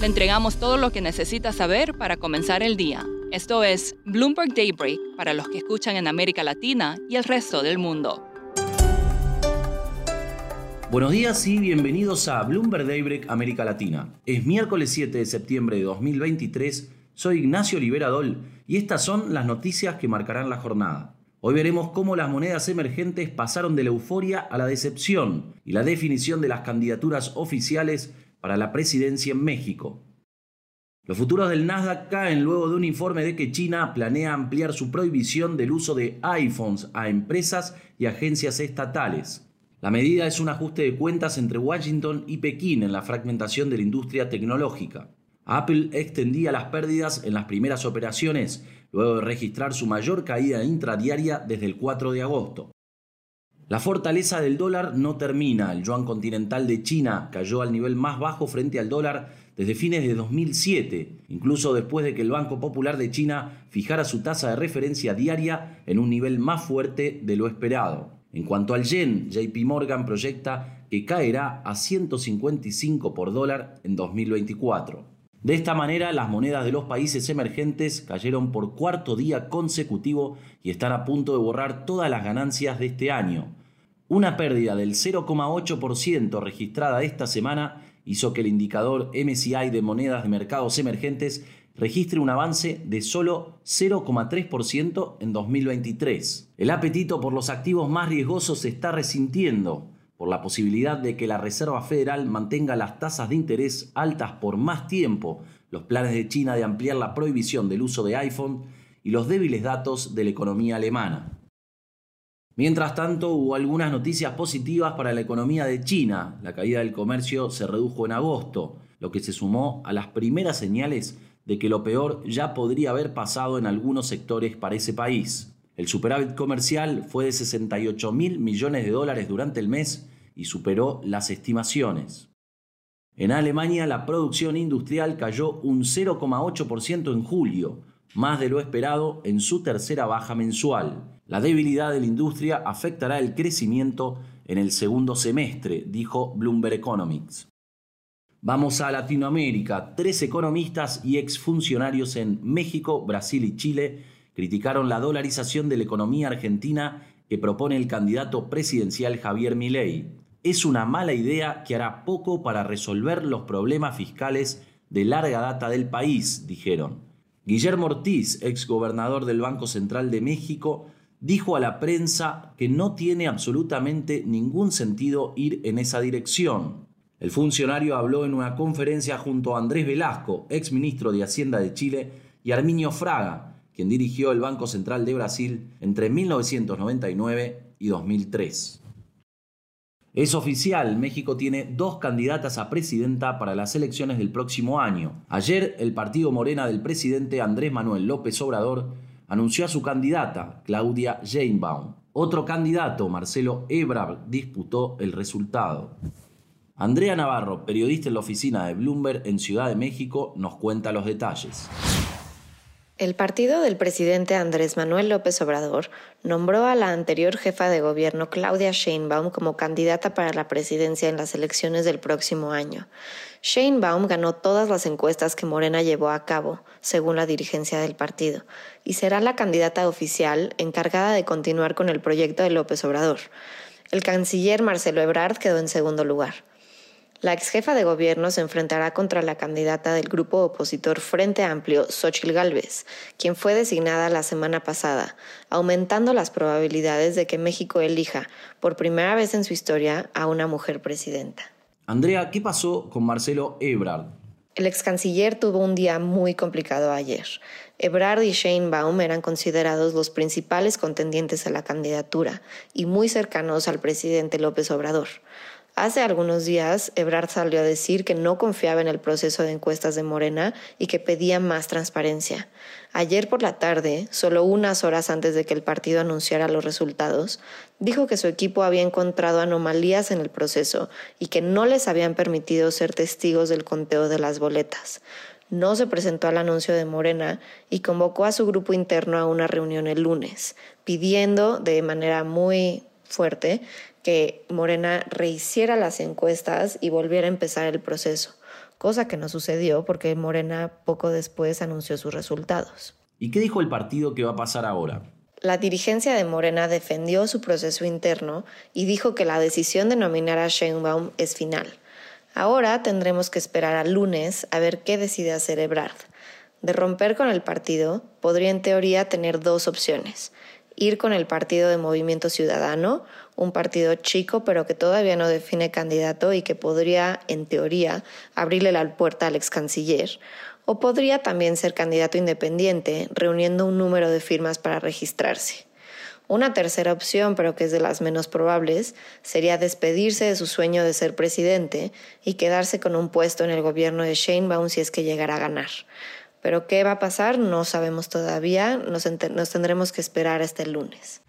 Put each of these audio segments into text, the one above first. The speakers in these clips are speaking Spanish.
Le entregamos todo lo que necesita saber para comenzar el día. Esto es Bloomberg Daybreak para los que escuchan en América Latina y el resto del mundo. Buenos días y bienvenidos a Bloomberg Daybreak América Latina. Es miércoles 7 de septiembre de 2023, soy Ignacio Liberadol y estas son las noticias que marcarán la jornada. Hoy veremos cómo las monedas emergentes pasaron de la euforia a la decepción y la definición de las candidaturas oficiales para la presidencia en México. Los futuros del Nasdaq caen luego de un informe de que China planea ampliar su prohibición del uso de iPhones a empresas y agencias estatales. La medida es un ajuste de cuentas entre Washington y Pekín en la fragmentación de la industria tecnológica. Apple extendía las pérdidas en las primeras operaciones, luego de registrar su mayor caída intradiaria desde el 4 de agosto. La fortaleza del dólar no termina. El yuan continental de China cayó al nivel más bajo frente al dólar desde fines de 2007, incluso después de que el Banco Popular de China fijara su tasa de referencia diaria en un nivel más fuerte de lo esperado. En cuanto al yen, JP Morgan proyecta que caerá a 155 por dólar en 2024. De esta manera, las monedas de los países emergentes cayeron por cuarto día consecutivo y están a punto de borrar todas las ganancias de este año. Una pérdida del 0,8% registrada esta semana hizo que el indicador MSCI de monedas de mercados emergentes registre un avance de solo 0,3% en 2023. El apetito por los activos más riesgosos se está resintiendo por la posibilidad de que la Reserva Federal mantenga las tasas de interés altas por más tiempo, los planes de China de ampliar la prohibición del uso de iPhone y los débiles datos de la economía alemana. Mientras tanto, hubo algunas noticias positivas para la economía de China. La caída del comercio se redujo en agosto, lo que se sumó a las primeras señales de que lo peor ya podría haber pasado en algunos sectores para ese país. El superávit comercial fue de 68 mil millones de dólares durante el mes y superó las estimaciones. En Alemania la producción industrial cayó un 0,8% en julio, más de lo esperado en su tercera baja mensual. La debilidad de la industria afectará el crecimiento en el segundo semestre, dijo Bloomberg Economics. Vamos a Latinoamérica. Tres economistas y exfuncionarios en México, Brasil y Chile criticaron la dolarización de la economía argentina que propone el candidato presidencial Javier Milei. Es una mala idea que hará poco para resolver los problemas fiscales de larga data del país, dijeron. Guillermo Ortiz, exgobernador del Banco Central de México, dijo a la prensa que no tiene absolutamente ningún sentido ir en esa dirección. El funcionario habló en una conferencia junto a Andrés Velasco, ex ministro de Hacienda de Chile, y Arminio Fraga, quien dirigió el Banco Central de Brasil entre 1999 y 2003. Es oficial, México tiene dos candidatas a presidenta para las elecciones del próximo año. Ayer, el partido Morena del presidente Andrés Manuel López Obrador anunció a su candidata, Claudia Sheinbaum. Otro candidato, Marcelo Ebrard, disputó el resultado. Andrea Navarro, periodista en la oficina de Bloomberg en Ciudad de México, nos cuenta los detalles. El partido del presidente Andrés Manuel López Obrador nombró a la anterior jefa de gobierno Claudia Sheinbaum como candidata para la presidencia en las elecciones del próximo año. Sheinbaum ganó todas las encuestas que Morena llevó a cabo, según la dirigencia del partido, y será la candidata oficial encargada de continuar con el proyecto de López Obrador. El canciller Marcelo Ebrard quedó en segundo lugar. La ex jefa de gobierno se enfrentará contra la candidata del grupo opositor Frente Amplio, Xochil Gálvez, quien fue designada la semana pasada, aumentando las probabilidades de que México elija, por primera vez en su historia, a una mujer presidenta. Andrea, ¿qué pasó con Marcelo Ebrard? El ex canciller tuvo un día muy complicado ayer. Ebrard y Shane Baum eran considerados los principales contendientes a la candidatura y muy cercanos al presidente López Obrador. Hace algunos días, Ebrard salió a decir que no confiaba en el proceso de encuestas de Morena y que pedía más transparencia. Ayer por la tarde, solo unas horas antes de que el partido anunciara los resultados, dijo que su equipo había encontrado anomalías en el proceso y que no les habían permitido ser testigos del conteo de las boletas. No se presentó al anuncio de Morena y convocó a su grupo interno a una reunión el lunes, pidiendo de manera muy fuerte que Morena rehiciera las encuestas y volviera a empezar el proceso, cosa que no sucedió porque Morena poco después anunció sus resultados. ¿Y qué dijo el partido que va a pasar ahora? La dirigencia de Morena defendió su proceso interno y dijo que la decisión de nominar a Sheinbaum es final. Ahora tendremos que esperar al lunes a ver qué decide hacer Ebrard. De romper con el partido, podría en teoría tener dos opciones ir con el partido de Movimiento Ciudadano, un partido chico pero que todavía no define candidato y que podría, en teoría, abrirle la puerta al ex canciller, o podría también ser candidato independiente, reuniendo un número de firmas para registrarse. Una tercera opción, pero que es de las menos probables, sería despedirse de su sueño de ser presidente y quedarse con un puesto en el gobierno de Sheinbaum si es que llegara a ganar. Pero qué va a pasar no sabemos todavía, nos, tendremos que esperar hasta el lunes.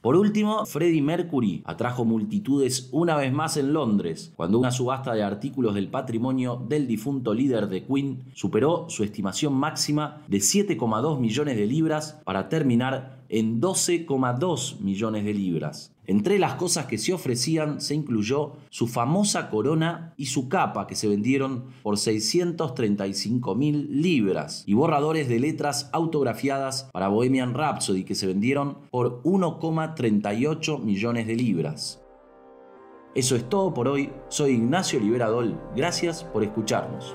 Por último, Freddie Mercury atrajo multitudes una vez más en Londres, cuando una subasta de artículos del patrimonio del difunto líder de Queen superó su estimación máxima de 7,2 millones de libras para terminar en 12,2 millones de libras. Entre las cosas que se ofrecían se incluyó su famosa corona y su capa que se vendieron por 635 mil libras y borradores de letras autografiadas para Bohemian Rhapsody que se vendieron por 1,38 millones de libras. Eso es todo por hoy, soy Ignacio Liberadol, gracias por escucharnos.